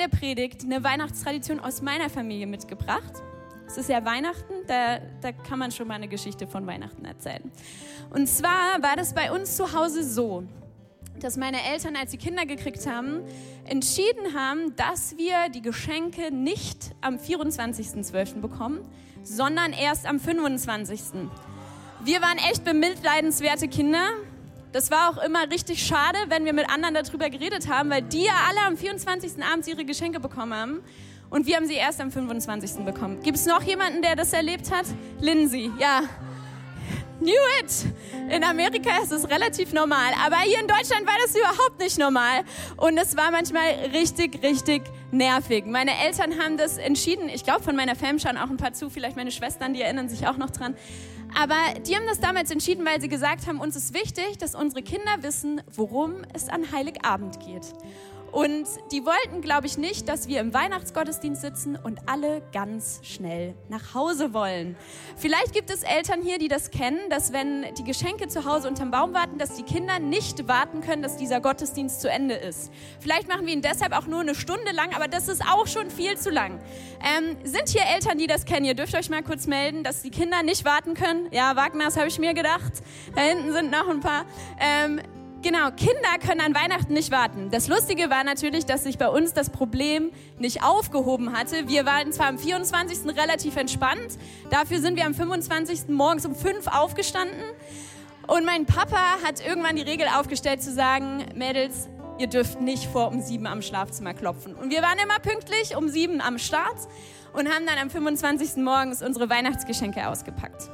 der Predigt eine Weihnachtstradition aus meiner Familie mitgebracht. Es ist ja Weihnachten, da, da kann man schon mal eine Geschichte von Weihnachten erzählen. Und zwar war das bei uns zu Hause so, dass meine Eltern, als sie Kinder gekriegt haben, entschieden haben, dass wir die Geschenke nicht am 24.12. bekommen, sondern erst am 25. Wir waren echt bemitleidenswerte Kinder. Das war auch immer richtig schade, wenn wir mit anderen darüber geredet haben, weil die ja alle am 24. abends ihre Geschenke bekommen haben. Und wir haben sie erst am 25. bekommen. Gibt es noch jemanden, der das erlebt hat? Lindsay, ja. Knew it! In Amerika ist es relativ normal, aber hier in Deutschland war das überhaupt nicht normal. Und es war manchmal richtig, richtig nervig. Meine Eltern haben das entschieden. Ich glaube, von meiner Fam schauen auch ein paar zu, vielleicht meine Schwestern, die erinnern sich auch noch dran. Aber die haben das damals entschieden, weil sie gesagt haben, uns ist wichtig, dass unsere Kinder wissen, worum es an Heiligabend geht. Und die wollten, glaube ich, nicht, dass wir im Weihnachtsgottesdienst sitzen und alle ganz schnell nach Hause wollen. Vielleicht gibt es Eltern hier, die das kennen, dass wenn die Geschenke zu Hause unterm Baum warten, dass die Kinder nicht warten können, dass dieser Gottesdienst zu Ende ist. Vielleicht machen wir ihn deshalb auch nur eine Stunde lang, aber das ist auch schon viel zu lang. Ähm, sind hier Eltern, die das kennen? Ihr dürft euch mal kurz melden, dass die Kinder nicht warten können. Ja, Wagner, das habe ich mir gedacht. Da hinten sind noch ein paar. Ähm, Genau, Kinder können an Weihnachten nicht warten. Das Lustige war natürlich, dass sich bei uns das Problem nicht aufgehoben hatte. Wir waren zwar am 24. relativ entspannt, dafür sind wir am 25. morgens um 5 aufgestanden. Und mein Papa hat irgendwann die Regel aufgestellt zu sagen, Mädels, ihr dürft nicht vor um 7 am Schlafzimmer klopfen. Und wir waren immer pünktlich um 7 am Start und haben dann am 25. morgens unsere Weihnachtsgeschenke ausgepackt.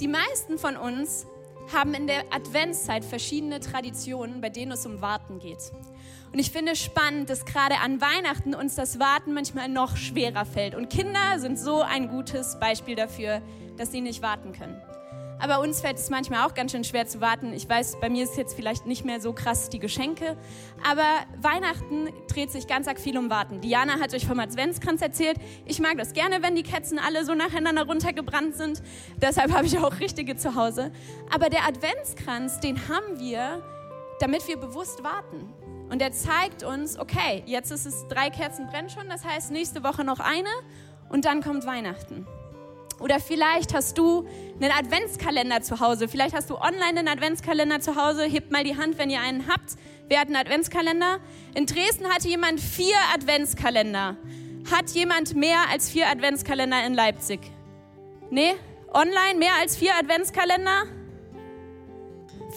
Die meisten von uns haben in der Adventszeit verschiedene Traditionen, bei denen es um Warten geht. Und ich finde spannend, dass gerade an Weihnachten uns das Warten manchmal noch schwerer fällt. Und Kinder sind so ein gutes Beispiel dafür, dass sie nicht warten können. Aber uns fällt es manchmal auch ganz schön schwer zu warten. Ich weiß, bei mir ist jetzt vielleicht nicht mehr so krass die Geschenke, aber Weihnachten dreht sich ganz arg viel um Warten. Diana hat euch vom Adventskranz erzählt. Ich mag das gerne, wenn die Kerzen alle so nacheinander runtergebrannt sind. Deshalb habe ich auch richtige zu Hause. Aber der Adventskranz, den haben wir, damit wir bewusst warten. Und er zeigt uns, okay, jetzt ist es drei Kerzen brennen schon, das heißt nächste Woche noch eine und dann kommt Weihnachten. Oder vielleicht hast du einen Adventskalender zu Hause. Vielleicht hast du online einen Adventskalender zu Hause. Hebt mal die Hand, wenn ihr einen habt. Wer hat einen Adventskalender? In Dresden hatte jemand vier Adventskalender. Hat jemand mehr als vier Adventskalender in Leipzig? Nee? Online mehr als vier Adventskalender?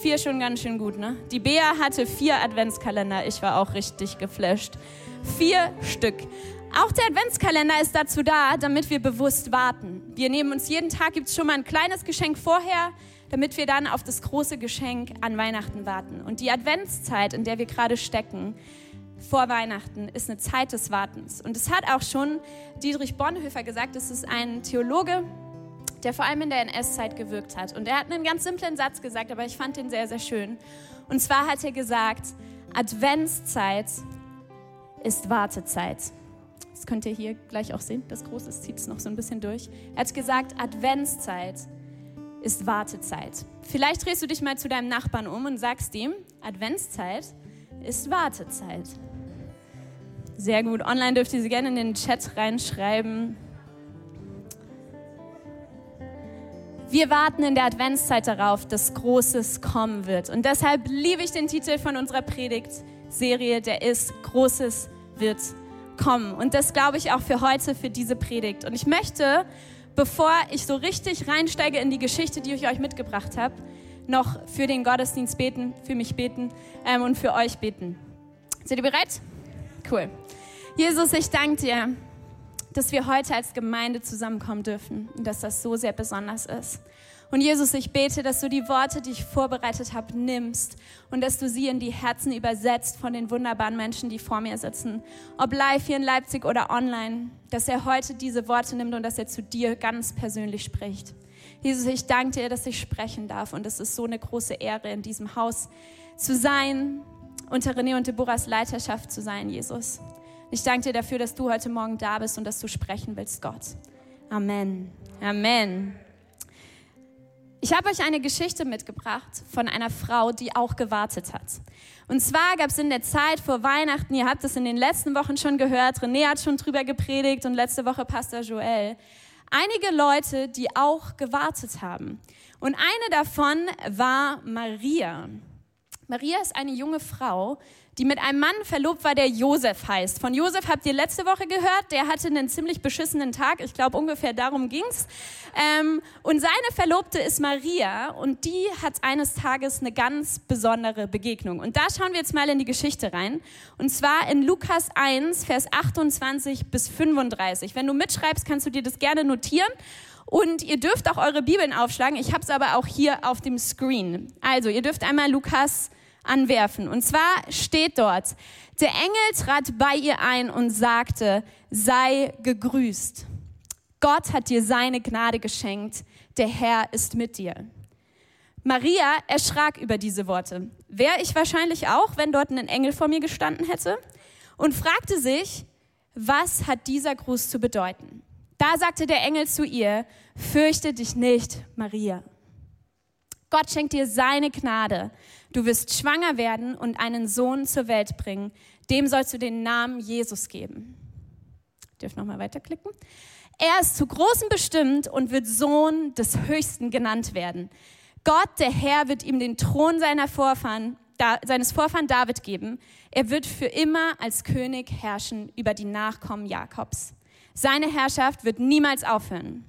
Vier schon ganz schön gut, ne? Die Bea hatte vier Adventskalender. Ich war auch richtig geflasht. Vier Stück. Auch der Adventskalender ist dazu da, damit wir bewusst warten. Wir nehmen uns jeden Tag, gibt es schon mal ein kleines Geschenk vorher, damit wir dann auf das große Geschenk an Weihnachten warten. Und die Adventszeit, in der wir gerade stecken, vor Weihnachten, ist eine Zeit des Wartens. Und es hat auch schon Dietrich Bonhoeffer gesagt, es ist ein Theologe, der vor allem in der NS-Zeit gewirkt hat. Und er hat einen ganz simplen Satz gesagt, aber ich fand den sehr, sehr schön. Und zwar hat er gesagt, Adventszeit ist Wartezeit. Das könnt ihr hier gleich auch sehen. Das Große zieht es noch so ein bisschen durch. Er hat gesagt, Adventszeit ist Wartezeit. Vielleicht drehst du dich mal zu deinem Nachbarn um und sagst ihm, Adventszeit ist Wartezeit. Sehr gut. Online dürft ihr sie gerne in den Chat reinschreiben. Wir warten in der Adventszeit darauf, dass Großes kommen wird. Und deshalb liebe ich den Titel von unserer Predigtserie, der ist Großes wird kommen. Und das glaube ich auch für heute, für diese Predigt. Und ich möchte, bevor ich so richtig reinsteige in die Geschichte, die ich euch mitgebracht habe, noch für den Gottesdienst beten, für mich beten ähm, und für euch beten. Seid ihr bereit? Cool. Jesus, ich danke dir, dass wir heute als Gemeinde zusammenkommen dürfen und dass das so sehr besonders ist. Und Jesus, ich bete, dass du die Worte, die ich vorbereitet habe, nimmst und dass du sie in die Herzen übersetzt von den wunderbaren Menschen, die vor mir sitzen. Ob live hier in Leipzig oder online, dass er heute diese Worte nimmt und dass er zu dir ganz persönlich spricht. Jesus, ich danke dir, dass ich sprechen darf und es ist so eine große Ehre, in diesem Haus zu sein, unter René und Deborahs Leiterschaft zu sein, Jesus. Ich danke dir dafür, dass du heute Morgen da bist und dass du sprechen willst, Gott. Amen. Amen. Ich habe euch eine Geschichte mitgebracht von einer Frau, die auch gewartet hat. Und zwar gab es in der Zeit vor Weihnachten, ihr habt es in den letzten Wochen schon gehört, René hat schon drüber gepredigt und letzte Woche Pastor Joel, einige Leute, die auch gewartet haben. Und eine davon war Maria. Maria ist eine junge Frau, die mit einem Mann verlobt war, der Josef heißt. Von Josef habt ihr letzte Woche gehört, der hatte einen ziemlich beschissenen Tag. Ich glaube, ungefähr darum ging's. Ähm, und seine Verlobte ist Maria und die hat eines Tages eine ganz besondere Begegnung. Und da schauen wir jetzt mal in die Geschichte rein. Und zwar in Lukas 1, Vers 28 bis 35. Wenn du mitschreibst, kannst du dir das gerne notieren. Und ihr dürft auch eure Bibeln aufschlagen. Ich habe es aber auch hier auf dem Screen. Also, ihr dürft einmal Lukas anwerfen. Und zwar steht dort, der Engel trat bei ihr ein und sagte, sei gegrüßt. Gott hat dir seine Gnade geschenkt, der Herr ist mit dir. Maria erschrak über diese Worte. Wäre ich wahrscheinlich auch, wenn dort ein Engel vor mir gestanden hätte, und fragte sich, was hat dieser Gruß zu bedeuten? Da sagte der Engel zu ihr, fürchte dich nicht, Maria. Gott schenkt dir seine Gnade. Du wirst schwanger werden und einen Sohn zur Welt bringen. Dem sollst du den Namen Jesus geben. Dürft noch mal weiterklicken. Er ist zu Großem bestimmt und wird Sohn des Höchsten genannt werden. Gott, der Herr, wird ihm den Thron seiner Vorfahren, da, seines Vorfahren David geben. Er wird für immer als König herrschen über die Nachkommen Jakobs. Seine Herrschaft wird niemals aufhören.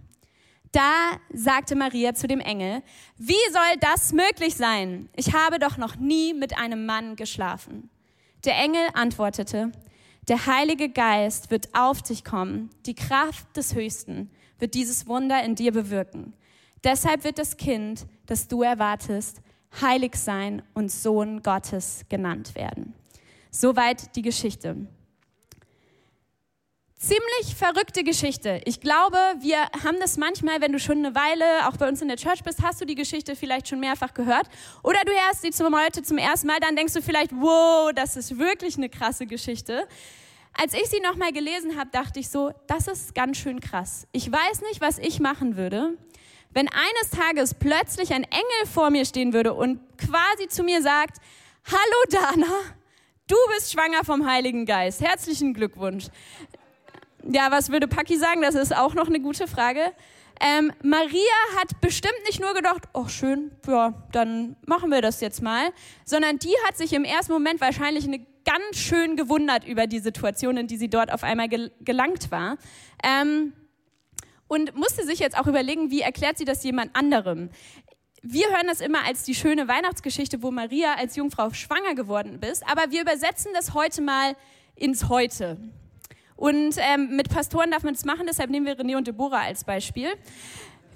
Da sagte Maria zu dem Engel, wie soll das möglich sein? Ich habe doch noch nie mit einem Mann geschlafen. Der Engel antwortete, der Heilige Geist wird auf dich kommen, die Kraft des Höchsten wird dieses Wunder in dir bewirken. Deshalb wird das Kind, das du erwartest, heilig sein und Sohn Gottes genannt werden. Soweit die Geschichte. Ziemlich verrückte Geschichte. Ich glaube, wir haben das manchmal, wenn du schon eine Weile auch bei uns in der Church bist, hast du die Geschichte vielleicht schon mehrfach gehört. Oder du hörst sie zum, heute zum ersten Mal, dann denkst du vielleicht, wow, das ist wirklich eine krasse Geschichte. Als ich sie nochmal gelesen habe, dachte ich so, das ist ganz schön krass. Ich weiß nicht, was ich machen würde, wenn eines Tages plötzlich ein Engel vor mir stehen würde und quasi zu mir sagt, hallo Dana, du bist schwanger vom Heiligen Geist. Herzlichen Glückwunsch. Ja, was würde Paki sagen? Das ist auch noch eine gute Frage. Ähm, Maria hat bestimmt nicht nur gedacht, oh schön, ja, dann machen wir das jetzt mal, sondern die hat sich im ersten Moment wahrscheinlich eine ganz schön gewundert über die Situation, in die sie dort auf einmal gel gelangt war. Ähm, und musste sich jetzt auch überlegen, wie erklärt sie das jemand anderem. Wir hören das immer als die schöne Weihnachtsgeschichte, wo Maria als Jungfrau schwanger geworden ist, aber wir übersetzen das heute mal ins Heute. Und ähm, mit Pastoren darf man das machen, deshalb nehmen wir René und Deborah als Beispiel.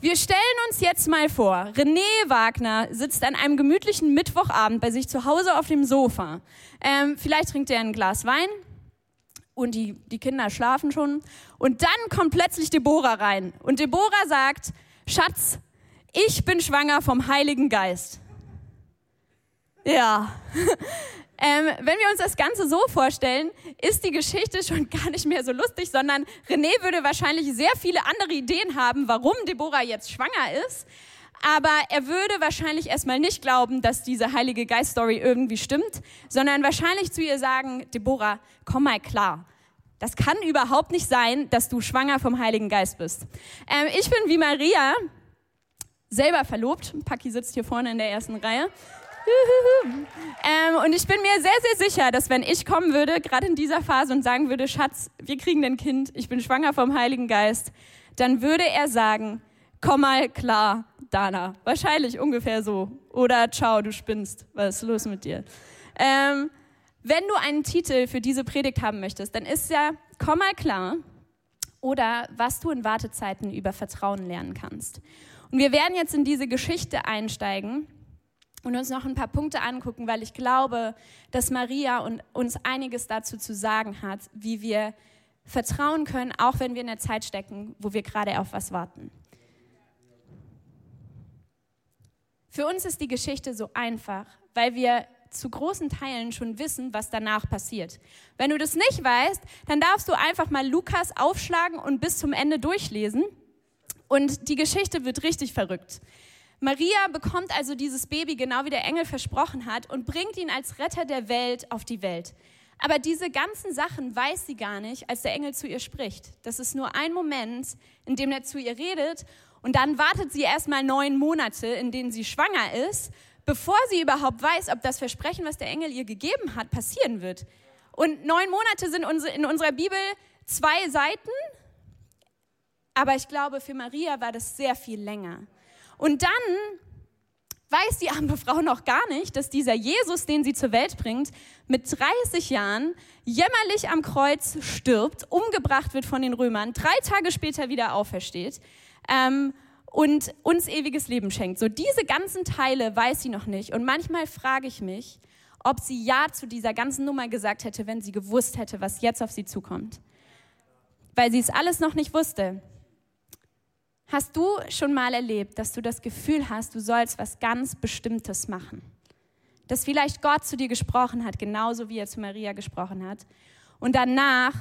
Wir stellen uns jetzt mal vor, René Wagner sitzt an einem gemütlichen Mittwochabend bei sich zu Hause auf dem Sofa. Ähm, vielleicht trinkt er ein Glas Wein und die, die Kinder schlafen schon. Und dann kommt plötzlich Deborah rein. Und Deborah sagt, Schatz, ich bin schwanger vom Heiligen Geist. Ja, ähm, wenn wir uns das Ganze so vorstellen, ist die Geschichte schon gar nicht mehr so lustig, sondern René würde wahrscheinlich sehr viele andere Ideen haben, warum Deborah jetzt schwanger ist. Aber er würde wahrscheinlich erstmal nicht glauben, dass diese Heilige Geist-Story irgendwie stimmt, sondern wahrscheinlich zu ihr sagen, Deborah, komm mal klar. Das kann überhaupt nicht sein, dass du schwanger vom Heiligen Geist bist. Ähm, ich bin wie Maria selber verlobt. Paki sitzt hier vorne in der ersten Reihe ähm, und ich bin mir sehr, sehr sicher, dass wenn ich kommen würde, gerade in dieser Phase und sagen würde, Schatz, wir kriegen ein Kind, ich bin schwanger vom Heiligen Geist, dann würde er sagen, komm mal klar, Dana. Wahrscheinlich ungefähr so. Oder ciao, du spinnst. Was ist los mit dir? Ähm, wenn du einen Titel für diese Predigt haben möchtest, dann ist ja, komm mal klar. Oder was du in Wartezeiten über Vertrauen lernen kannst. Und wir werden jetzt in diese Geschichte einsteigen und uns noch ein paar Punkte angucken, weil ich glaube, dass Maria uns einiges dazu zu sagen hat, wie wir vertrauen können, auch wenn wir in der Zeit stecken, wo wir gerade auf was warten. Für uns ist die Geschichte so einfach, weil wir zu großen Teilen schon wissen, was danach passiert. Wenn du das nicht weißt, dann darfst du einfach mal Lukas aufschlagen und bis zum Ende durchlesen. Und die Geschichte wird richtig verrückt. Maria bekommt also dieses Baby genau wie der Engel versprochen hat und bringt ihn als Retter der Welt auf die Welt. Aber diese ganzen Sachen weiß sie gar nicht, als der Engel zu ihr spricht. Das ist nur ein Moment, in dem er zu ihr redet und dann wartet sie erstmal neun Monate, in denen sie schwanger ist, bevor sie überhaupt weiß, ob das Versprechen, was der Engel ihr gegeben hat, passieren wird. Und neun Monate sind in unserer Bibel zwei Seiten, aber ich glaube, für Maria war das sehr viel länger. Und dann weiß die arme Frau noch gar nicht, dass dieser Jesus, den sie zur Welt bringt, mit 30 Jahren jämmerlich am Kreuz stirbt, umgebracht wird von den Römern, drei Tage später wieder aufersteht ähm, und uns ewiges Leben schenkt. So diese ganzen Teile weiß sie noch nicht. Und manchmal frage ich mich, ob sie Ja zu dieser ganzen Nummer gesagt hätte, wenn sie gewusst hätte, was jetzt auf sie zukommt. Weil sie es alles noch nicht wusste. Hast du schon mal erlebt, dass du das Gefühl hast, du sollst was ganz Bestimmtes machen? Dass vielleicht Gott zu dir gesprochen hat, genauso wie er zu Maria gesprochen hat. Und danach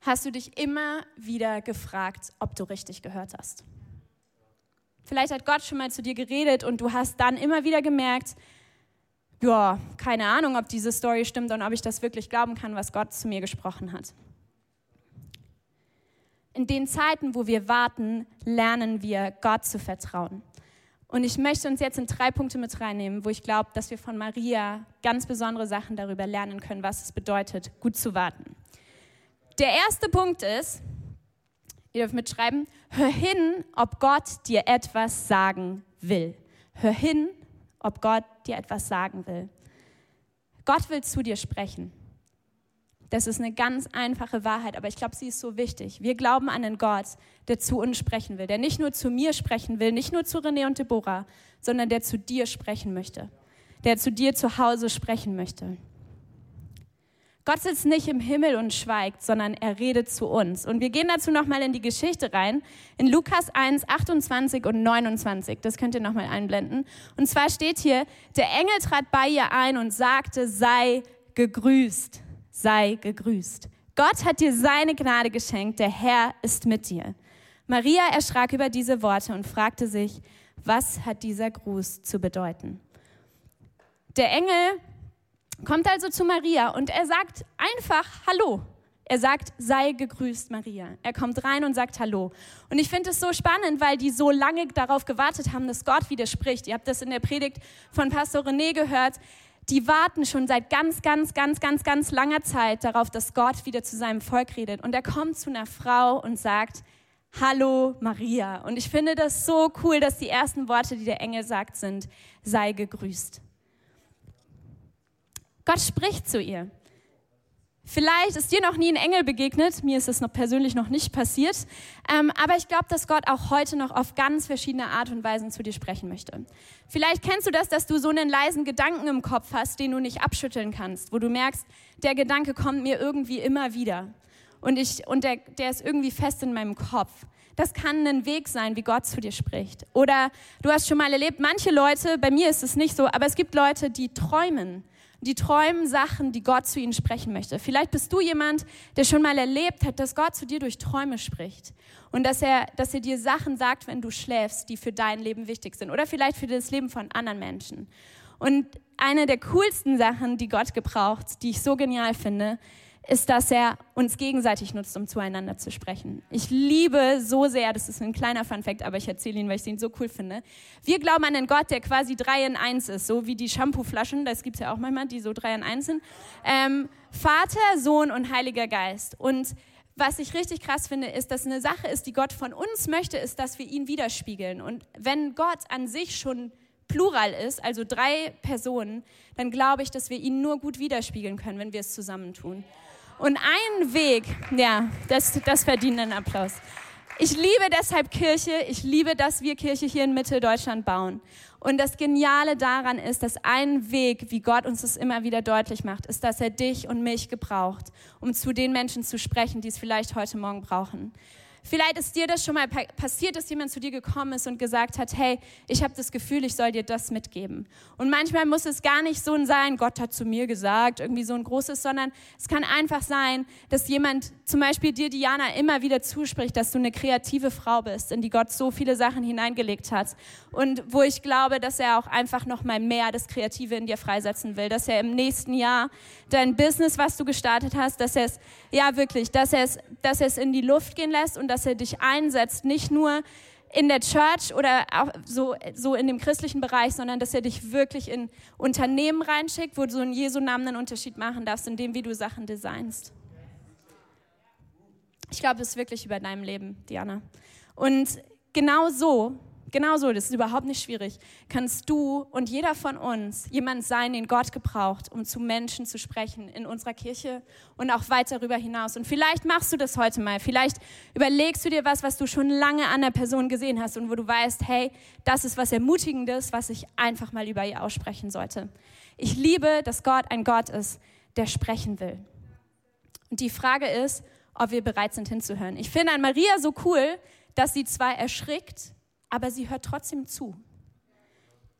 hast du dich immer wieder gefragt, ob du richtig gehört hast. Vielleicht hat Gott schon mal zu dir geredet und du hast dann immer wieder gemerkt, ja, keine Ahnung, ob diese Story stimmt und ob ich das wirklich glauben kann, was Gott zu mir gesprochen hat. In den Zeiten, wo wir warten, lernen wir Gott zu vertrauen. Und ich möchte uns jetzt in drei Punkte mit reinnehmen, wo ich glaube, dass wir von Maria ganz besondere Sachen darüber lernen können, was es bedeutet, gut zu warten. Der erste Punkt ist, ihr dürft mitschreiben, hör hin, ob Gott dir etwas sagen will. Hör hin, ob Gott dir etwas sagen will. Gott will zu dir sprechen. Das ist eine ganz einfache Wahrheit, aber ich glaube, sie ist so wichtig. Wir glauben an einen Gott, der zu uns sprechen will, der nicht nur zu mir sprechen will, nicht nur zu René und Deborah, sondern der zu dir sprechen möchte, der zu dir zu Hause sprechen möchte. Gott sitzt nicht im Himmel und schweigt, sondern er redet zu uns. Und wir gehen dazu nochmal in die Geschichte rein, in Lukas 1, 28 und 29. Das könnt ihr nochmal einblenden. Und zwar steht hier, der Engel trat bei ihr ein und sagte, sei gegrüßt sei gegrüßt. Gott hat dir seine Gnade geschenkt, der Herr ist mit dir. Maria erschrak über diese Worte und fragte sich, was hat dieser Gruß zu bedeuten? Der Engel kommt also zu Maria und er sagt einfach Hallo. Er sagt, sei gegrüßt, Maria. Er kommt rein und sagt Hallo. Und ich finde es so spannend, weil die so lange darauf gewartet haben, dass Gott widerspricht. Ihr habt das in der Predigt von Pastor René gehört die warten schon seit ganz, ganz, ganz, ganz, ganz langer Zeit darauf, dass Gott wieder zu seinem Volk redet. Und er kommt zu einer Frau und sagt, Hallo Maria. Und ich finde das so cool, dass die ersten Worte, die der Engel sagt, sind, sei gegrüßt. Gott spricht zu ihr. Vielleicht ist dir noch nie ein Engel begegnet, mir ist es noch persönlich noch nicht passiert, ähm, aber ich glaube, dass Gott auch heute noch auf ganz verschiedene Art und Weisen zu dir sprechen möchte. Vielleicht kennst du das, dass du so einen leisen Gedanken im Kopf hast, den du nicht abschütteln kannst, wo du merkst, der Gedanke kommt mir irgendwie immer wieder und, ich, und der, der ist irgendwie fest in meinem Kopf. Das kann ein Weg sein, wie Gott zu dir spricht. Oder du hast schon mal erlebt, manche Leute, bei mir ist es nicht so, aber es gibt Leute, die träumen die träumen Sachen, die Gott zu ihnen sprechen möchte. Vielleicht bist du jemand, der schon mal erlebt hat, dass Gott zu dir durch Träume spricht und dass er, dass er dir Sachen sagt, wenn du schläfst, die für dein Leben wichtig sind oder vielleicht für das Leben von anderen Menschen. Und eine der coolsten Sachen, die Gott gebraucht, die ich so genial finde, ist, dass er uns gegenseitig nutzt, um zueinander zu sprechen. Ich liebe so sehr, das ist ein kleiner Funfact, aber ich erzähle ihn, weil ich ihn so cool finde. Wir glauben an einen Gott, der quasi drei in eins ist, so wie die Shampooflaschen, das gibt es ja auch manchmal, die so drei in eins sind. Ähm, Vater, Sohn und Heiliger Geist. Und was ich richtig krass finde, ist, dass eine Sache ist, die Gott von uns möchte, ist, dass wir ihn widerspiegeln. Und wenn Gott an sich schon Plural ist, also drei Personen, dann glaube ich, dass wir ihn nur gut widerspiegeln können, wenn wir es zusammentun. Und ein Weg, ja, das, das verdient einen Applaus. Ich liebe deshalb Kirche. Ich liebe, dass wir Kirche hier in Mitteldeutschland bauen. Und das Geniale daran ist, dass ein Weg, wie Gott uns das immer wieder deutlich macht, ist, dass er dich und mich gebraucht, um zu den Menschen zu sprechen, die es vielleicht heute Morgen brauchen. Vielleicht ist dir das schon mal passiert, dass jemand zu dir gekommen ist und gesagt hat, hey, ich habe das Gefühl, ich soll dir das mitgeben. Und manchmal muss es gar nicht so ein sein, Gott hat zu mir gesagt, irgendwie so ein großes, sondern es kann einfach sein, dass jemand, zum Beispiel dir, Diana, immer wieder zuspricht, dass du eine kreative Frau bist, in die Gott so viele Sachen hineingelegt hat. Und wo ich glaube, dass er auch einfach noch mal mehr das Kreative in dir freisetzen will, dass er im nächsten Jahr dein Business, was du gestartet hast, dass er es, ja wirklich, dass er es, dass er es in die Luft gehen lässt und dass er dich einsetzt, nicht nur in der Church oder auch so, so in dem christlichen Bereich, sondern dass er dich wirklich in Unternehmen reinschickt, wo du in Jesu Namen einen Unterschied machen darfst, in dem, wie du Sachen designst. Ich glaube, es ist wirklich über deinem Leben, Diana. Und genau so Genauso, das ist überhaupt nicht schwierig. Kannst du und jeder von uns jemand sein, den Gott gebraucht, um zu Menschen zu sprechen in unserer Kirche und auch weit darüber hinaus. Und vielleicht machst du das heute mal. Vielleicht überlegst du dir was, was du schon lange an der Person gesehen hast und wo du weißt, hey, das ist was Ermutigendes, was ich einfach mal über ihr aussprechen sollte. Ich liebe, dass Gott ein Gott ist, der sprechen will. Und die Frage ist, ob wir bereit sind hinzuhören. Ich finde an Maria so cool, dass sie zwar erschrickt, aber sie hört trotzdem zu.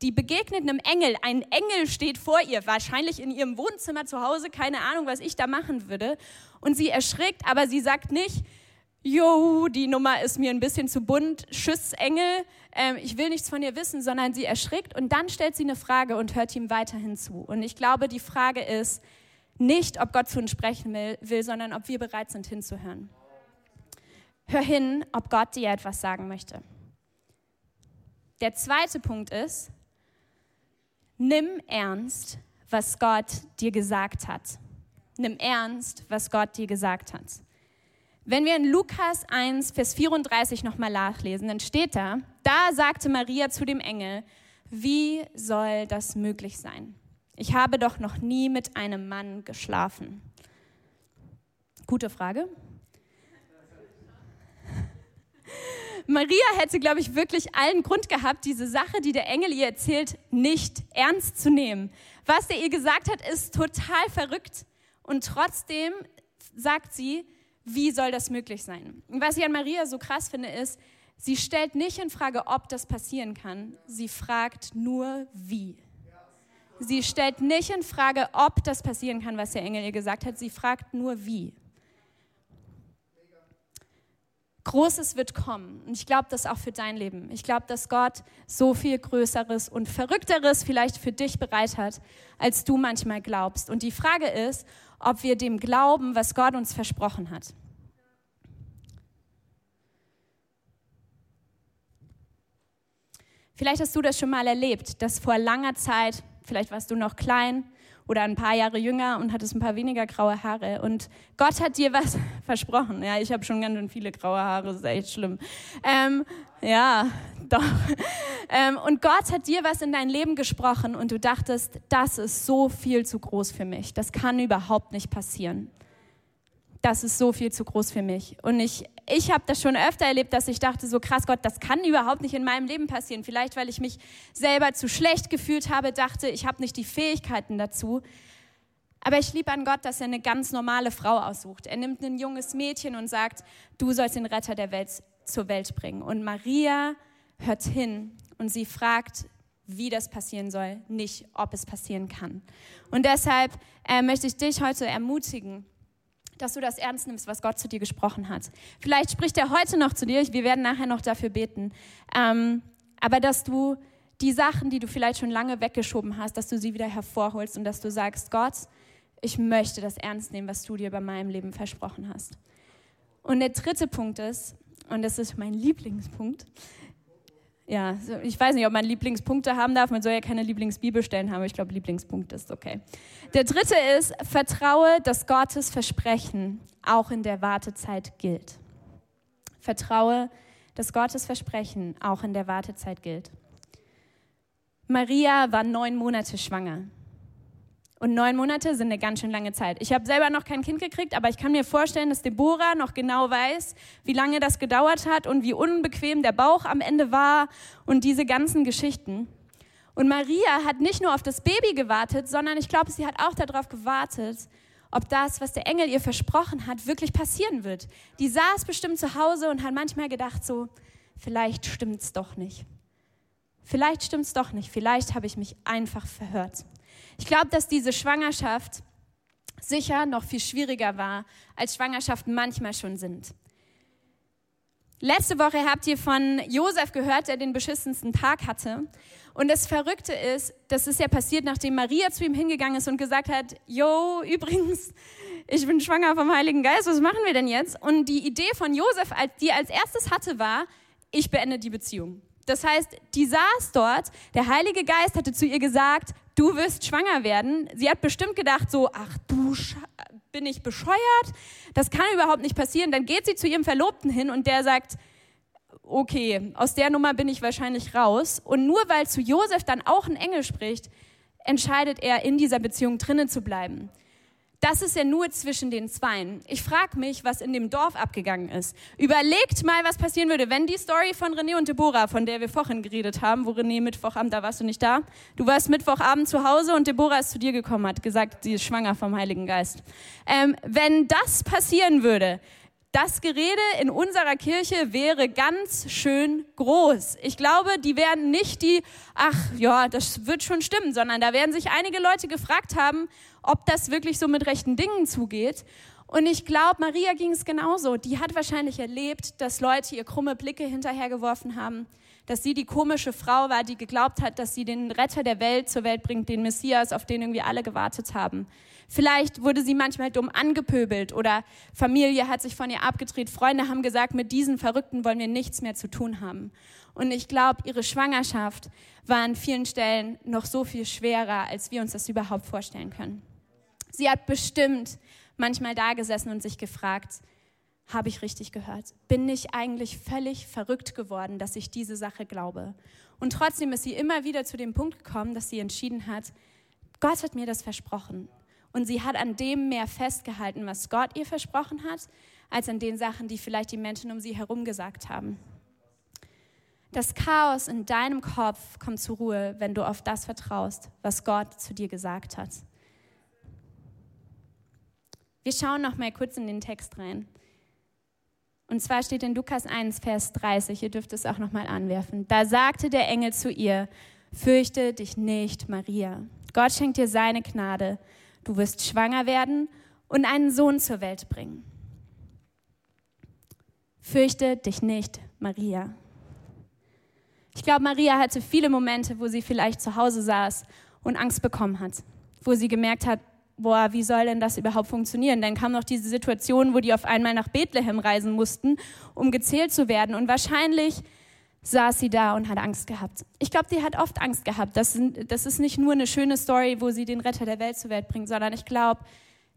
Die begegnet einem Engel. Ein Engel steht vor ihr, wahrscheinlich in ihrem Wohnzimmer zu Hause, keine Ahnung, was ich da machen würde. Und sie erschrickt, aber sie sagt nicht, Jo, die Nummer ist mir ein bisschen zu bunt, Tschüss Engel, ähm, ich will nichts von ihr wissen, sondern sie erschrickt und dann stellt sie eine Frage und hört ihm weiterhin zu. Und ich glaube, die Frage ist nicht, ob Gott zu uns sprechen will, sondern ob wir bereit sind hinzuhören. Hör hin, ob Gott dir etwas sagen möchte. Der zweite Punkt ist, nimm ernst, was Gott dir gesagt hat. Nimm ernst, was Gott dir gesagt hat. Wenn wir in Lukas 1, Vers 34 nochmal nachlesen, dann steht da, da sagte Maria zu dem Engel, wie soll das möglich sein? Ich habe doch noch nie mit einem Mann geschlafen. Gute Frage. Maria hätte, glaube ich, wirklich allen Grund gehabt, diese Sache, die der Engel ihr erzählt, nicht ernst zu nehmen. Was er ihr gesagt hat, ist total verrückt. Und trotzdem sagt sie, wie soll das möglich sein? Und was ich an Maria so krass finde, ist, sie stellt nicht in Frage, ob das passieren kann. Sie fragt nur, wie. Sie stellt nicht in Frage, ob das passieren kann, was der Engel ihr gesagt hat. Sie fragt nur, wie. Großes wird kommen. Und ich glaube das auch für dein Leben. Ich glaube, dass Gott so viel Größeres und Verrückteres vielleicht für dich bereit hat, als du manchmal glaubst. Und die Frage ist, ob wir dem glauben, was Gott uns versprochen hat. Vielleicht hast du das schon mal erlebt, dass vor langer Zeit, vielleicht warst du noch klein, oder ein paar Jahre jünger und hattest ein paar weniger graue Haare. Und Gott hat dir was versprochen. Ja, ich habe schon ganz schön viele graue Haare, das ist echt schlimm. Ähm, ja, doch. Ähm, und Gott hat dir was in dein Leben gesprochen und du dachtest, das ist so viel zu groß für mich. Das kann überhaupt nicht passieren das ist so viel zu groß für mich. Und ich, ich habe das schon öfter erlebt, dass ich dachte, so krass Gott, das kann überhaupt nicht in meinem Leben passieren. Vielleicht, weil ich mich selber zu schlecht gefühlt habe, dachte, ich habe nicht die Fähigkeiten dazu. Aber ich liebe an Gott, dass er eine ganz normale Frau aussucht. Er nimmt ein junges Mädchen und sagt, du sollst den Retter der Welt zur Welt bringen. Und Maria hört hin und sie fragt, wie das passieren soll, nicht ob es passieren kann. Und deshalb äh, möchte ich dich heute ermutigen, dass du das ernst nimmst, was Gott zu dir gesprochen hat. Vielleicht spricht er heute noch zu dir, wir werden nachher noch dafür beten, ähm, aber dass du die Sachen, die du vielleicht schon lange weggeschoben hast, dass du sie wieder hervorholst und dass du sagst, Gott, ich möchte das ernst nehmen, was du dir bei meinem Leben versprochen hast. Und der dritte Punkt ist, und das ist mein Lieblingspunkt, ja, ich weiß nicht, ob man Lieblingspunkte haben darf. Man soll ja keine Lieblingsbibelstellen haben, aber ich glaube, Lieblingspunkt ist okay. Der dritte ist, vertraue, dass Gottes Versprechen auch in der Wartezeit gilt. Vertraue, dass Gottes Versprechen auch in der Wartezeit gilt. Maria war neun Monate schwanger. Und neun Monate sind eine ganz schön lange Zeit. Ich habe selber noch kein Kind gekriegt, aber ich kann mir vorstellen, dass Deborah noch genau weiß, wie lange das gedauert hat und wie unbequem der Bauch am Ende war und diese ganzen Geschichten. Und Maria hat nicht nur auf das Baby gewartet, sondern ich glaube, sie hat auch darauf gewartet, ob das, was der Engel ihr versprochen hat, wirklich passieren wird. Die saß bestimmt zu Hause und hat manchmal gedacht, so, vielleicht stimmt es doch nicht. Vielleicht stimmt es doch nicht. Vielleicht habe ich mich einfach verhört. Ich glaube, dass diese Schwangerschaft sicher noch viel schwieriger war, als Schwangerschaften manchmal schon sind. Letzte Woche habt ihr von Josef gehört, der den beschissensten Tag hatte. Und das Verrückte ist, das ist ja passiert, nachdem Maria zu ihm hingegangen ist und gesagt hat, Jo, übrigens, ich bin schwanger vom Heiligen Geist, was machen wir denn jetzt? Und die Idee von Josef, die er als erstes hatte, war, ich beende die Beziehung. Das heißt, die saß dort, der Heilige Geist hatte zu ihr gesagt, du wirst schwanger werden. Sie hat bestimmt gedacht so, ach du, bin ich bescheuert? Das kann überhaupt nicht passieren. Dann geht sie zu ihrem Verlobten hin und der sagt, okay, aus der Nummer bin ich wahrscheinlich raus. Und nur weil zu Josef dann auch ein Engel spricht, entscheidet er, in dieser Beziehung drinnen zu bleiben. Das ist ja nur zwischen den Zweien. Ich frage mich, was in dem Dorf abgegangen ist. Überlegt mal, was passieren würde, wenn die Story von René und Deborah, von der wir vorhin geredet haben, wo René Mittwochabend, da warst du nicht da. Du warst Mittwochabend zu Hause und Deborah ist zu dir gekommen, hat gesagt, sie ist schwanger vom Heiligen Geist. Ähm, wenn das passieren würde, das Gerede in unserer Kirche wäre ganz schön groß. Ich glaube, die werden nicht die, ach ja, das wird schon stimmen, sondern da werden sich einige Leute gefragt haben, ob das wirklich so mit rechten Dingen zugeht. Und ich glaube, Maria ging es genauso. Die hat wahrscheinlich erlebt, dass Leute ihr krumme Blicke hinterhergeworfen haben, dass sie die komische Frau war, die geglaubt hat, dass sie den Retter der Welt zur Welt bringt, den Messias, auf den irgendwie alle gewartet haben. Vielleicht wurde sie manchmal dumm angepöbelt oder Familie hat sich von ihr abgedreht. Freunde haben gesagt, mit diesen Verrückten wollen wir nichts mehr zu tun haben. Und ich glaube, ihre Schwangerschaft war an vielen Stellen noch so viel schwerer, als wir uns das überhaupt vorstellen können. Sie hat bestimmt manchmal da gesessen und sich gefragt, habe ich richtig gehört? Bin ich eigentlich völlig verrückt geworden, dass ich diese Sache glaube? Und trotzdem ist sie immer wieder zu dem Punkt gekommen, dass sie entschieden hat, Gott hat mir das versprochen. Und sie hat an dem mehr festgehalten, was Gott ihr versprochen hat, als an den Sachen, die vielleicht die Menschen um sie herum gesagt haben. Das Chaos in deinem Kopf kommt zur Ruhe, wenn du auf das vertraust, was Gott zu dir gesagt hat. Wir schauen noch mal kurz in den Text rein. Und zwar steht in Lukas 1, Vers 30, ihr dürft es auch noch mal anwerfen. Da sagte der Engel zu ihr, fürchte dich nicht, Maria. Gott schenkt dir seine Gnade. Du wirst schwanger werden und einen Sohn zur Welt bringen. Fürchte dich nicht, Maria. Ich glaube, Maria hatte viele Momente, wo sie vielleicht zu Hause saß und Angst bekommen hat, wo sie gemerkt hat, boah, wie soll denn das überhaupt funktionieren? Dann kam noch diese Situation, wo die auf einmal nach Bethlehem reisen mussten, um gezählt zu werden. Und wahrscheinlich saß sie da und hat Angst gehabt. Ich glaube, sie hat oft Angst gehabt. Das, das ist nicht nur eine schöne Story, wo sie den Retter der Welt zur Welt bringt, sondern ich glaube,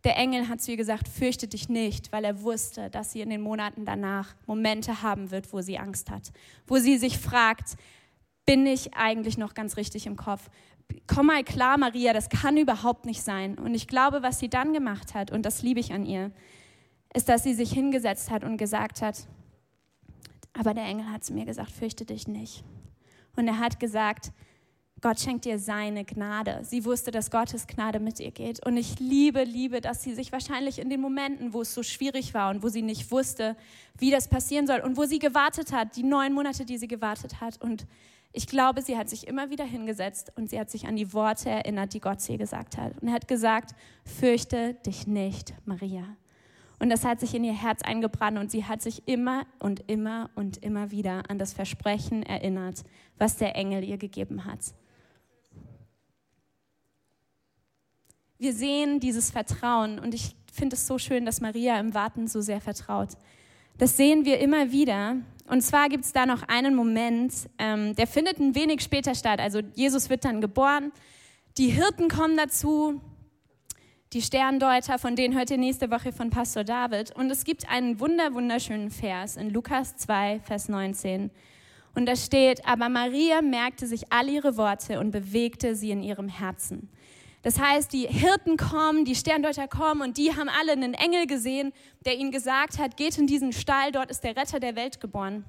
der Engel hat zu ihr gesagt, fürchte dich nicht, weil er wusste, dass sie in den Monaten danach Momente haben wird, wo sie Angst hat, wo sie sich fragt, bin ich eigentlich noch ganz richtig im Kopf? Komm mal klar, Maria, das kann überhaupt nicht sein. Und ich glaube, was sie dann gemacht hat, und das liebe ich an ihr, ist, dass sie sich hingesetzt hat und gesagt hat, aber der Engel hat zu mir gesagt, fürchte dich nicht. Und er hat gesagt, Gott schenkt dir seine Gnade. Sie wusste, dass Gottes Gnade mit ihr geht. Und ich liebe, liebe, dass sie sich wahrscheinlich in den Momenten, wo es so schwierig war und wo sie nicht wusste, wie das passieren soll und wo sie gewartet hat, die neun Monate, die sie gewartet hat und ich glaube, sie hat sich immer wieder hingesetzt und sie hat sich an die Worte erinnert, die Gott sie gesagt hat. Und er hat gesagt, fürchte dich nicht, Maria. Und das hat sich in ihr Herz eingebrannt und sie hat sich immer und immer und immer wieder an das Versprechen erinnert, was der Engel ihr gegeben hat. Wir sehen dieses Vertrauen und ich finde es so schön, dass Maria im Warten so sehr vertraut. Das sehen wir immer wieder und zwar gibt es da noch einen Moment, ähm, der findet ein wenig später statt. Also Jesus wird dann geboren, die Hirten kommen dazu, die Sterndeuter, von denen ihr nächste Woche von Pastor David. Und es gibt einen wunder, wunderschönen Vers in Lukas 2, Vers 19. Und da steht, aber Maria merkte sich all ihre Worte und bewegte sie in ihrem Herzen. Das heißt, die Hirten kommen, die Sterndeuter kommen und die haben alle einen Engel gesehen, der ihnen gesagt hat, geht in diesen Stall, dort ist der Retter der Welt geboren.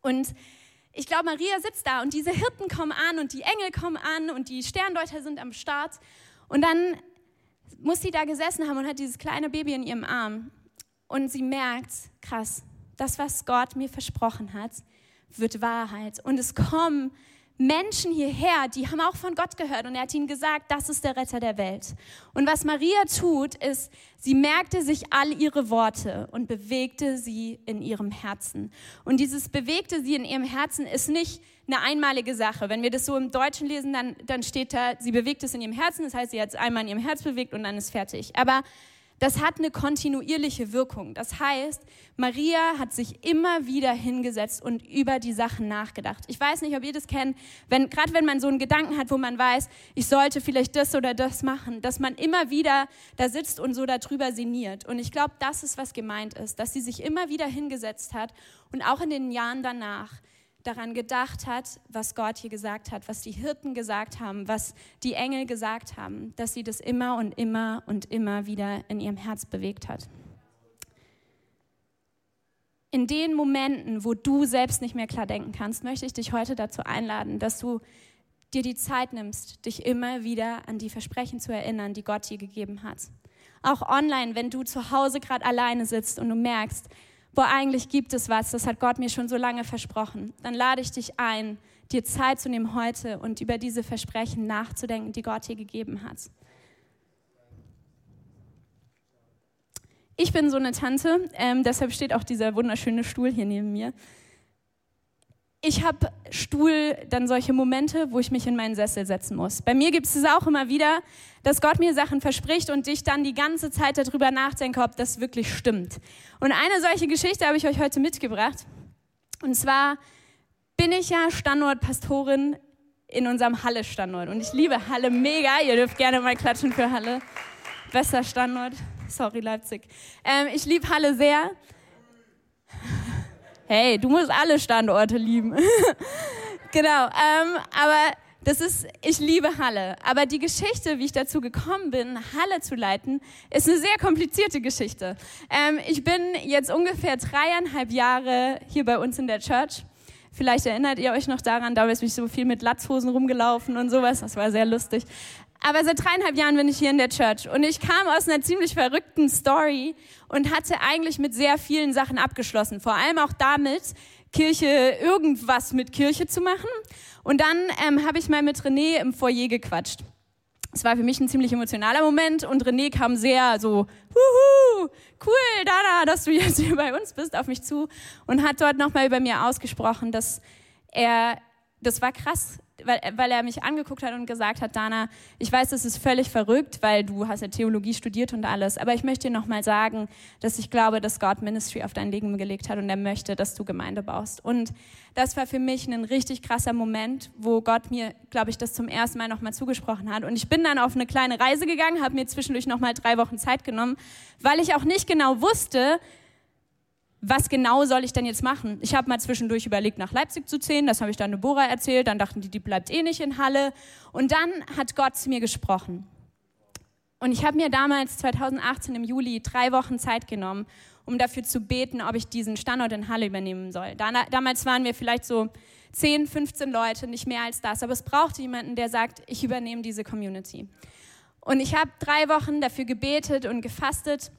Und ich glaube, Maria sitzt da und diese Hirten kommen an und die Engel kommen an und die Sterndeuter sind am Start. Und dann muss sie da gesessen haben und hat dieses kleine Baby in ihrem Arm. Und sie merkt, krass, das, was Gott mir versprochen hat, wird Wahrheit. Und es kommen Menschen hierher, die haben auch von Gott gehört und er hat ihnen gesagt, das ist der Retter der Welt. Und was Maria tut, ist, sie merkte sich all ihre Worte und bewegte sie in ihrem Herzen. Und dieses bewegte sie in ihrem Herzen ist nicht eine einmalige Sache. Wenn wir das so im Deutschen lesen, dann, dann steht da, sie bewegt es in ihrem Herzen, das heißt, sie hat es einmal in ihrem Herz bewegt und dann ist fertig. Aber das hat eine kontinuierliche Wirkung. Das heißt, Maria hat sich immer wieder hingesetzt und über die Sachen nachgedacht. Ich weiß nicht, ob ihr das kennt, wenn, gerade wenn man so einen Gedanken hat, wo man weiß, ich sollte vielleicht das oder das machen, dass man immer wieder da sitzt und so darüber sinniert. Und ich glaube, das ist, was gemeint ist, dass sie sich immer wieder hingesetzt hat und auch in den Jahren danach daran gedacht hat, was Gott hier gesagt hat, was die Hirten gesagt haben, was die Engel gesagt haben, dass sie das immer und immer und immer wieder in ihrem Herz bewegt hat. In den Momenten, wo du selbst nicht mehr klar denken kannst, möchte ich dich heute dazu einladen, dass du dir die Zeit nimmst, dich immer wieder an die Versprechen zu erinnern, die Gott dir gegeben hat. Auch online, wenn du zu Hause gerade alleine sitzt und du merkst, boah, eigentlich gibt es was, das hat Gott mir schon so lange versprochen, dann lade ich dich ein, dir Zeit zu nehmen heute und über diese Versprechen nachzudenken, die Gott dir gegeben hat. Ich bin so eine Tante, ähm, deshalb steht auch dieser wunderschöne Stuhl hier neben mir ich habe Stuhl dann solche Momente, wo ich mich in meinen Sessel setzen muss. Bei mir gibt es es auch immer wieder, dass Gott mir Sachen verspricht und ich dann die ganze Zeit darüber nachdenke, ob das wirklich stimmt. Und eine solche Geschichte habe ich euch heute mitgebracht. Und zwar bin ich ja Standortpastorin in unserem Halle-Standort. Und ich liebe Halle mega. Ihr dürft gerne mal klatschen für Halle. Bester Standort. Sorry, Leipzig. Ähm, ich liebe Halle sehr. Hey, du musst alle Standorte lieben. genau, ähm, aber das ist, ich liebe Halle. Aber die Geschichte, wie ich dazu gekommen bin, Halle zu leiten, ist eine sehr komplizierte Geschichte. Ähm, ich bin jetzt ungefähr dreieinhalb Jahre hier bei uns in der Church. Vielleicht erinnert ihr euch noch daran, damals bin ich so viel mit Latzhosen rumgelaufen und sowas. Das war sehr lustig. Aber seit dreieinhalb Jahren bin ich hier in der Church und ich kam aus einer ziemlich verrückten Story und hatte eigentlich mit sehr vielen Sachen abgeschlossen. Vor allem auch damit, Kirche, irgendwas mit Kirche zu machen. Und dann ähm, habe ich mal mit René im Foyer gequatscht. Es war für mich ein ziemlich emotionaler Moment und René kam sehr so, Huhu, cool, Dada, dass du jetzt hier bei uns bist, auf mich zu und hat dort nochmal über mir ausgesprochen, dass er, das war krass, weil, weil er mich angeguckt hat und gesagt hat, Dana, ich weiß, das ist völlig verrückt, weil du hast ja Theologie studiert und alles, aber ich möchte dir nochmal sagen, dass ich glaube, dass Gott Ministry auf dein Leben gelegt hat und er möchte, dass du Gemeinde baust. Und das war für mich ein richtig krasser Moment, wo Gott mir, glaube ich, das zum ersten Mal nochmal zugesprochen hat. Und ich bin dann auf eine kleine Reise gegangen, habe mir zwischendurch nochmal drei Wochen Zeit genommen, weil ich auch nicht genau wusste, was genau soll ich denn jetzt machen? Ich habe mal zwischendurch überlegt, nach Leipzig zu ziehen. Das habe ich dann Deborah erzählt. Dann dachten die, die bleibt eh nicht in Halle. Und dann hat Gott zu mir gesprochen. Und ich habe mir damals, 2018 im Juli, drei Wochen Zeit genommen, um dafür zu beten, ob ich diesen Standort in Halle übernehmen soll. Damals waren wir vielleicht so 10, 15 Leute, nicht mehr als das. Aber es brauchte jemanden, der sagt, ich übernehme diese Community. Und ich habe drei Wochen dafür gebetet und gefastet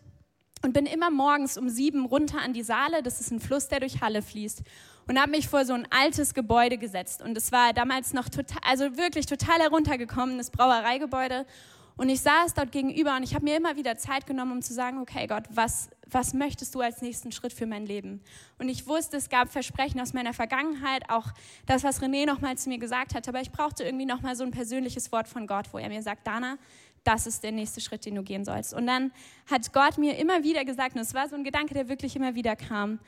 und bin immer morgens um sieben runter an die Saale, das ist ein Fluss, der durch Halle fließt, und habe mich vor so ein altes Gebäude gesetzt. Und es war damals noch total, also wirklich total heruntergekommenes Brauereigebäude. Und ich saß dort gegenüber und ich habe mir immer wieder Zeit genommen, um zu sagen, okay Gott, was, was möchtest du als nächsten Schritt für mein Leben? Und ich wusste, es gab Versprechen aus meiner Vergangenheit, auch das, was René nochmal zu mir gesagt hat, aber ich brauchte irgendwie nochmal so ein persönliches Wort von Gott, wo er mir sagt, Dana, das ist der nächste Schritt, den du gehen sollst. Und dann hat Gott mir immer wieder gesagt, und es war so ein Gedanke, der wirklich immer wieder kam,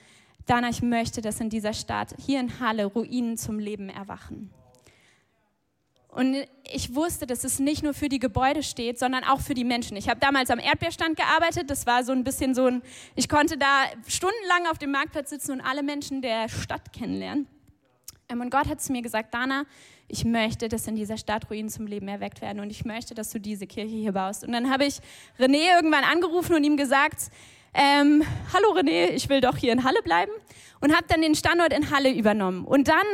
Dana, ich möchte, dass in dieser Stadt, hier in Halle, Ruinen zum Leben erwachen. Und ich wusste, dass es nicht nur für die Gebäude steht, sondern auch für die Menschen. Ich habe damals am Erdbeerstand gearbeitet. Das war so ein bisschen so ein, ich konnte da stundenlang auf dem Marktplatz sitzen und alle Menschen der Stadt kennenlernen. Ähm, und Gott hat zu mir gesagt, Dana, ich möchte, dass in dieser Stadt Ruinen zum Leben erweckt werden und ich möchte, dass du diese Kirche hier baust. Und dann habe ich René irgendwann angerufen und ihm gesagt, ähm, hallo René, ich will doch hier in Halle bleiben und habe dann den Standort in Halle übernommen. Und dann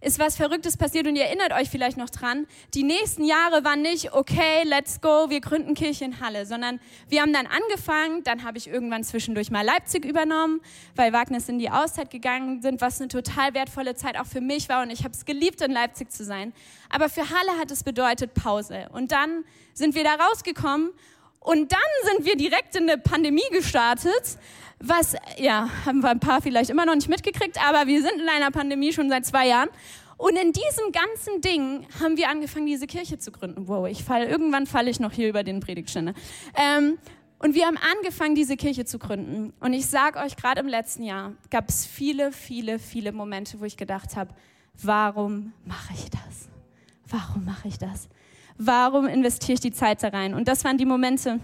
ist was Verrücktes passiert und ihr erinnert euch vielleicht noch dran. Die nächsten Jahre waren nicht, okay, let's go, wir gründen Kirche in Halle, sondern wir haben dann angefangen, dann habe ich irgendwann zwischendurch mal Leipzig übernommen, weil Wagnis in die Auszeit gegangen sind, was eine total wertvolle Zeit auch für mich war und ich habe es geliebt, in Leipzig zu sein. Aber für Halle hat es bedeutet Pause. Und dann sind wir da rausgekommen und dann sind wir direkt in eine Pandemie gestartet was, ja, haben wir ein paar vielleicht immer noch nicht mitgekriegt, aber wir sind in einer Pandemie schon seit zwei Jahren. Und in diesem ganzen Ding haben wir angefangen, diese Kirche zu gründen. Wow, ich fall, irgendwann falle ich noch hier über den Predigtständer. Ähm, und wir haben angefangen, diese Kirche zu gründen. Und ich sage euch, gerade im letzten Jahr gab es viele, viele, viele Momente, wo ich gedacht habe, warum mache ich das? Warum mache ich das? Warum investiere ich die Zeit da rein? Und das waren die Momente,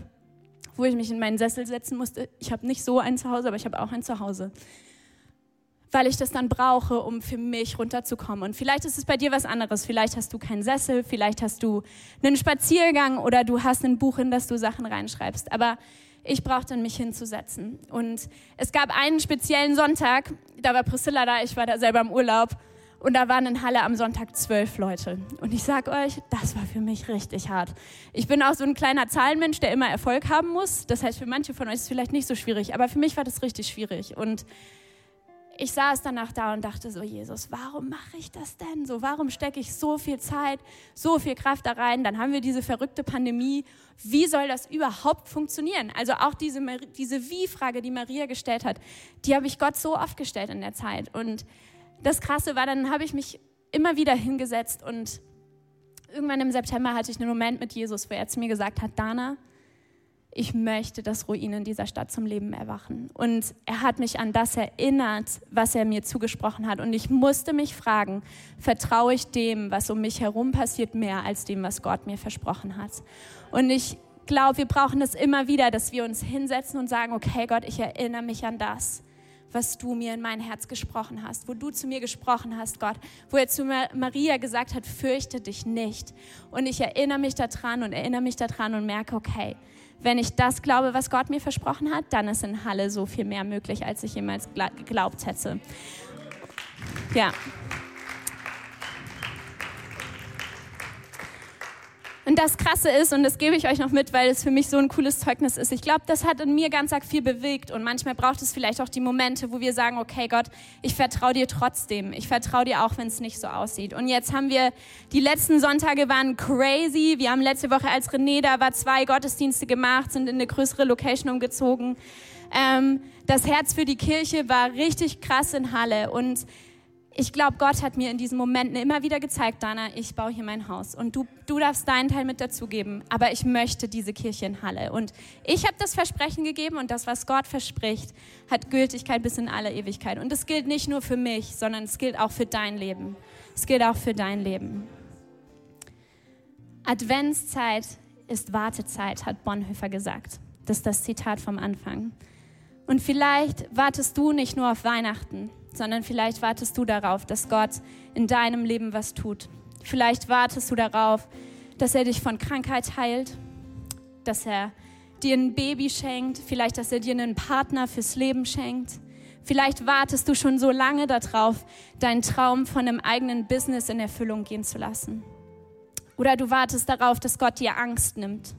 wo ich mich in meinen Sessel setzen musste. Ich habe nicht so ein Zuhause, aber ich habe auch ein Zuhause. Weil ich das dann brauche, um für mich runterzukommen. Und vielleicht ist es bei dir was anderes. Vielleicht hast du keinen Sessel, vielleicht hast du einen Spaziergang oder du hast ein Buch, in das du Sachen reinschreibst. Aber ich brauchte mich hinzusetzen. Und es gab einen speziellen Sonntag, da war Priscilla da, ich war da selber im Urlaub. Und da waren in Halle am Sonntag zwölf Leute. Und ich sag euch, das war für mich richtig hart. Ich bin auch so ein kleiner Zahlenmensch, der immer Erfolg haben muss. Das heißt, für manche von euch ist es vielleicht nicht so schwierig, aber für mich war das richtig schwierig. Und ich saß danach da und dachte so, Jesus, warum mache ich das denn so? Warum stecke ich so viel Zeit, so viel Kraft da rein? Dann haben wir diese verrückte Pandemie. Wie soll das überhaupt funktionieren? Also auch diese, diese Wie-Frage, die Maria gestellt hat, die habe ich Gott so oft gestellt in der Zeit. Und das Krasse war, dann habe ich mich immer wieder hingesetzt und irgendwann im September hatte ich einen Moment mit Jesus, wo er zu mir gesagt hat, Dana, ich möchte, dass Ruinen dieser Stadt zum Leben erwachen. Und er hat mich an das erinnert, was er mir zugesprochen hat. Und ich musste mich fragen, vertraue ich dem, was um mich herum passiert, mehr als dem, was Gott mir versprochen hat? Und ich glaube, wir brauchen das immer wieder, dass wir uns hinsetzen und sagen, okay Gott, ich erinnere mich an das was du mir in mein Herz gesprochen hast, wo du zu mir gesprochen hast, Gott, wo er zu Maria gesagt hat, fürchte dich nicht. Und ich erinnere mich daran und erinnere mich daran und merke, okay, wenn ich das glaube, was Gott mir versprochen hat, dann ist in Halle so viel mehr möglich, als ich jemals geglaubt hätte. Ja. Und das Krasse ist, und das gebe ich euch noch mit, weil es für mich so ein cooles Zeugnis ist, ich glaube, das hat in mir ganz arg viel bewegt. Und manchmal braucht es vielleicht auch die Momente, wo wir sagen, okay Gott, ich vertraue dir trotzdem. Ich vertraue dir auch, wenn es nicht so aussieht. Und jetzt haben wir, die letzten Sonntage waren crazy. Wir haben letzte Woche, als René da war, zwei Gottesdienste gemacht, sind in eine größere Location umgezogen. Ähm, das Herz für die Kirche war richtig krass in Halle. Und ich glaube, Gott hat mir in diesen Momenten immer wieder gezeigt, Dana, ich baue hier mein Haus und du, du darfst deinen Teil mit dazugeben, aber ich möchte diese Kirche in Halle. Und ich habe das Versprechen gegeben und das, was Gott verspricht, hat Gültigkeit bis in alle Ewigkeit. Und es gilt nicht nur für mich, sondern es gilt auch für dein Leben. Es gilt auch für dein Leben. Adventszeit ist Wartezeit, hat Bonhoeffer gesagt. Das ist das Zitat vom Anfang. Und vielleicht wartest du nicht nur auf Weihnachten, sondern vielleicht wartest du darauf, dass Gott in deinem Leben was tut. Vielleicht wartest du darauf, dass er dich von Krankheit heilt, dass er dir ein Baby schenkt, vielleicht, dass er dir einen Partner fürs Leben schenkt. Vielleicht wartest du schon so lange darauf, deinen Traum von einem eigenen Business in Erfüllung gehen zu lassen. Oder du wartest darauf, dass Gott dir Angst nimmt,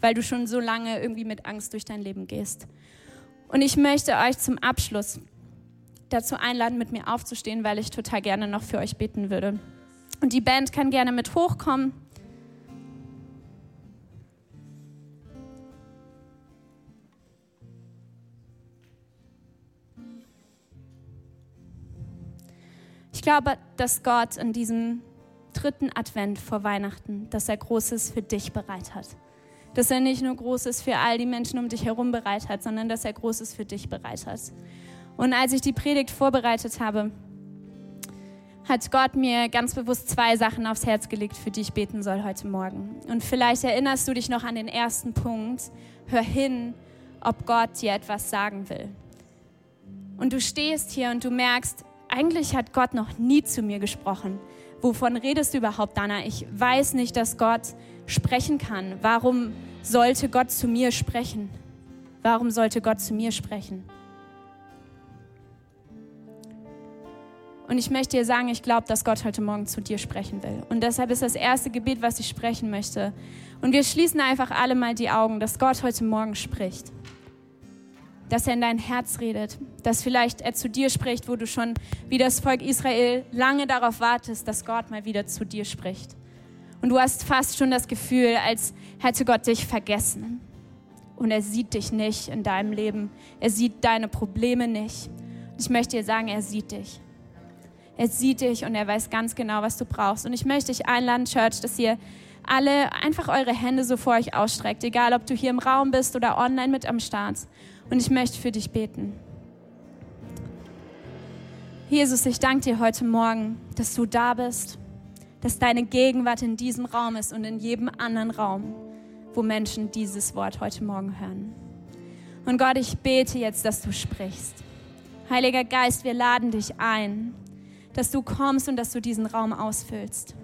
weil du schon so lange irgendwie mit Angst durch dein Leben gehst. Und ich möchte euch zum Abschluss dazu einladen, mit mir aufzustehen, weil ich total gerne noch für euch beten würde. Und die Band kann gerne mit hochkommen. Ich glaube, dass Gott in diesem dritten Advent vor Weihnachten, dass er Großes für dich bereit hat. Dass er nicht nur Großes für all die Menschen um dich herum bereit hat, sondern dass er Großes für dich bereit hat. Und als ich die Predigt vorbereitet habe, hat Gott mir ganz bewusst zwei Sachen aufs Herz gelegt, für die ich beten soll heute Morgen. Und vielleicht erinnerst du dich noch an den ersten Punkt. Hör hin, ob Gott dir etwas sagen will. Und du stehst hier und du merkst, eigentlich hat Gott noch nie zu mir gesprochen. Wovon redest du überhaupt, Dana? Ich weiß nicht, dass Gott sprechen kann. Warum sollte Gott zu mir sprechen? Warum sollte Gott zu mir sprechen? Und ich möchte dir sagen, ich glaube, dass Gott heute Morgen zu dir sprechen will. Und deshalb ist das erste Gebet, was ich sprechen möchte. Und wir schließen einfach alle mal die Augen, dass Gott heute Morgen spricht. Dass er in dein Herz redet. Dass vielleicht er zu dir spricht, wo du schon wie das Volk Israel lange darauf wartest, dass Gott mal wieder zu dir spricht. Und du hast fast schon das Gefühl, als hätte Gott dich vergessen. Und er sieht dich nicht in deinem Leben. Er sieht deine Probleme nicht. Ich möchte dir sagen, er sieht dich. Er sieht dich und er weiß ganz genau, was du brauchst. Und ich möchte dich einladen, Church, dass ihr alle einfach eure Hände so vor euch ausstreckt, egal ob du hier im Raum bist oder online mit am Start. Und ich möchte für dich beten. Jesus, ich danke dir heute Morgen, dass du da bist, dass deine Gegenwart in diesem Raum ist und in jedem anderen Raum, wo Menschen dieses Wort heute Morgen hören. Und Gott, ich bete jetzt, dass du sprichst. Heiliger Geist, wir laden dich ein, dass du kommst und dass du diesen Raum ausfüllst.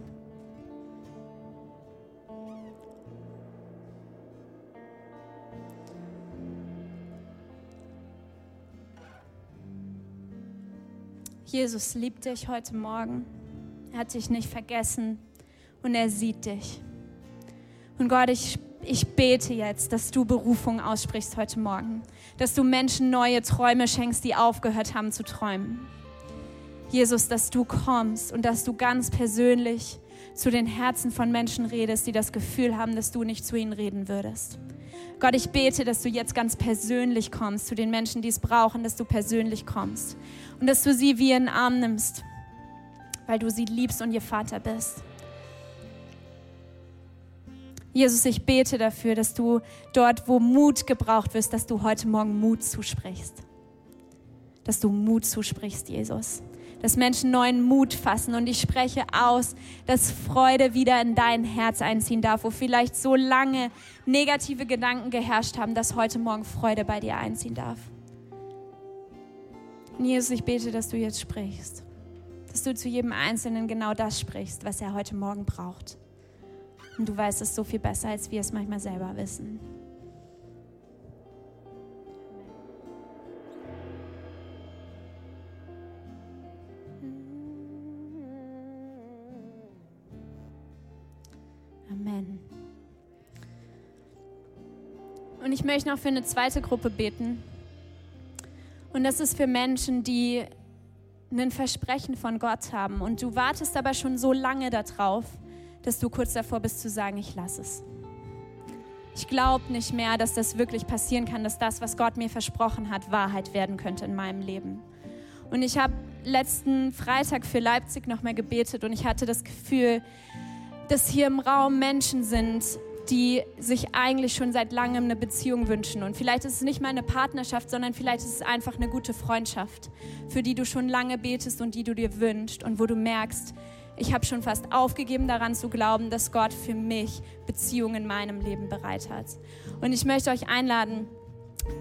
Jesus liebt dich heute Morgen. Er hat dich nicht vergessen und er sieht dich. Und Gott, ich, ich bete jetzt, dass du Berufung aussprichst heute Morgen. Dass du Menschen neue Träume schenkst, die aufgehört haben zu träumen. Jesus, dass du kommst und dass du ganz persönlich zu den Herzen von Menschen redest, die das Gefühl haben, dass du nicht zu ihnen reden würdest. Gott, ich bete, dass du jetzt ganz persönlich kommst zu den Menschen, die es brauchen, dass du persönlich kommst und dass du sie wie in den Arm nimmst, weil du sie liebst und ihr Vater bist. Jesus, ich bete dafür, dass du dort, wo Mut gebraucht wird, dass du heute Morgen Mut zusprichst. Dass du Mut zusprichst, Jesus dass Menschen neuen Mut fassen. Und ich spreche aus, dass Freude wieder in dein Herz einziehen darf, wo vielleicht so lange negative Gedanken geherrscht haben, dass heute Morgen Freude bei dir einziehen darf. Und Jesus, ich bete, dass du jetzt sprichst, dass du zu jedem Einzelnen genau das sprichst, was er heute Morgen braucht. Und du weißt es so viel besser, als wir es manchmal selber wissen. Amen. Und ich möchte noch für eine zweite Gruppe beten. Und das ist für Menschen, die ein Versprechen von Gott haben. Und du wartest aber schon so lange darauf, dass du kurz davor bist zu sagen, ich lasse es. Ich glaube nicht mehr, dass das wirklich passieren kann, dass das, was Gott mir versprochen hat, Wahrheit werden könnte in meinem Leben. Und ich habe letzten Freitag für Leipzig noch mal gebetet und ich hatte das Gefühl, dass hier im Raum Menschen sind, die sich eigentlich schon seit langem eine Beziehung wünschen. Und vielleicht ist es nicht mal eine Partnerschaft, sondern vielleicht ist es einfach eine gute Freundschaft, für die du schon lange betest und die du dir wünschst und wo du merkst, ich habe schon fast aufgegeben daran zu glauben, dass Gott für mich Beziehungen in meinem Leben bereit hat. Und ich möchte euch einladen,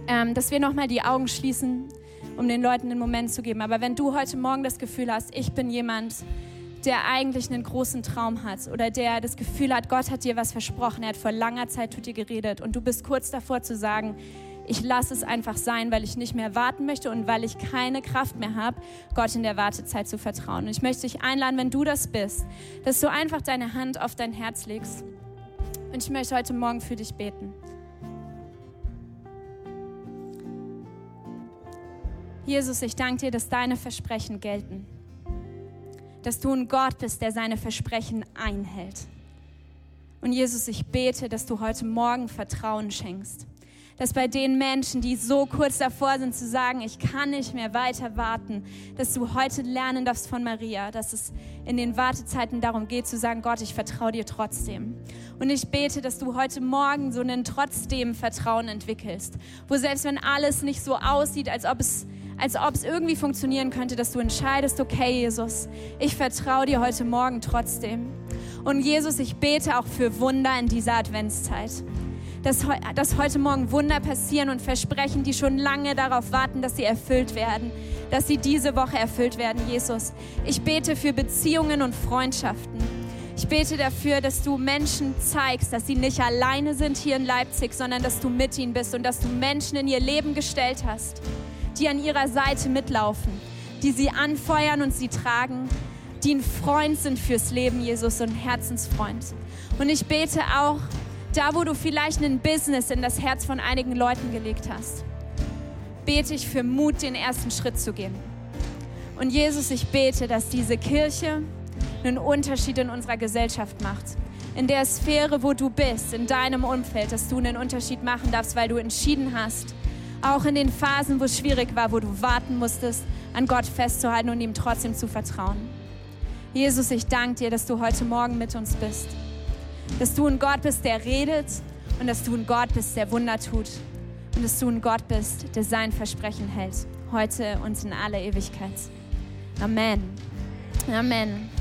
ähm, dass wir nochmal die Augen schließen, um den Leuten den Moment zu geben. Aber wenn du heute Morgen das Gefühl hast, ich bin jemand, der eigentlich einen großen Traum hat oder der das Gefühl hat, Gott hat dir was versprochen, er hat vor langer Zeit mit dir geredet und du bist kurz davor zu sagen, ich lasse es einfach sein, weil ich nicht mehr warten möchte und weil ich keine Kraft mehr habe, Gott in der Wartezeit zu vertrauen. Und ich möchte dich einladen, wenn du das bist, dass du einfach deine Hand auf dein Herz legst. Und ich möchte heute Morgen für dich beten. Jesus, ich danke dir, dass deine Versprechen gelten dass du ein Gott bist, der seine Versprechen einhält. Und Jesus, ich bete, dass du heute Morgen Vertrauen schenkst. Dass bei den Menschen, die so kurz davor sind zu sagen, ich kann nicht mehr weiter warten, dass du heute lernen darfst von Maria, dass es in den Wartezeiten darum geht zu sagen, Gott, ich vertraue dir trotzdem. Und ich bete, dass du heute Morgen so einen trotzdem Vertrauen entwickelst, wo selbst wenn alles nicht so aussieht, als ob es als ob es irgendwie funktionieren könnte, dass du entscheidest, okay, Jesus, ich vertraue dir heute Morgen trotzdem. Und Jesus, ich bete auch für Wunder in dieser Adventszeit. dass, dass heute Morgen Wunder passieren und Versprechen, die schon lange darauf warten, dass sie erfüllt werden, dass sie diese Woche erfüllt werden, Jesus. Ich bete für Beziehungen und Freundschaften. Ich bete dafür, dass du Menschen zeigst, dass sie nicht alleine sind hier in Leipzig, sondern dass du mit ihnen bist und dass du Menschen in ihr Leben gestellt hast, die an ihrer Seite mitlaufen, die sie anfeuern und sie tragen, die ein Freund sind fürs Leben, Jesus, und ein Herzensfreund. Und ich bete auch, da wo du vielleicht ein Business in das Herz von einigen Leuten gelegt hast, bete ich für Mut, den ersten Schritt zu gehen. Und Jesus, ich bete, dass diese Kirche einen Unterschied in unserer Gesellschaft macht. In der Sphäre, wo du bist, in deinem Umfeld, dass du einen Unterschied machen darfst, weil du entschieden hast, auch in den Phasen, wo es schwierig war, wo du warten musstest, an Gott festzuhalten und ihm trotzdem zu vertrauen. Jesus, ich danke dir, dass du heute Morgen mit uns bist. Dass du ein Gott bist, der redet und dass du ein Gott bist, der Wunder tut. Und dass du ein Gott bist, der sein Versprechen hält. Heute und in aller Ewigkeit. Amen. Amen.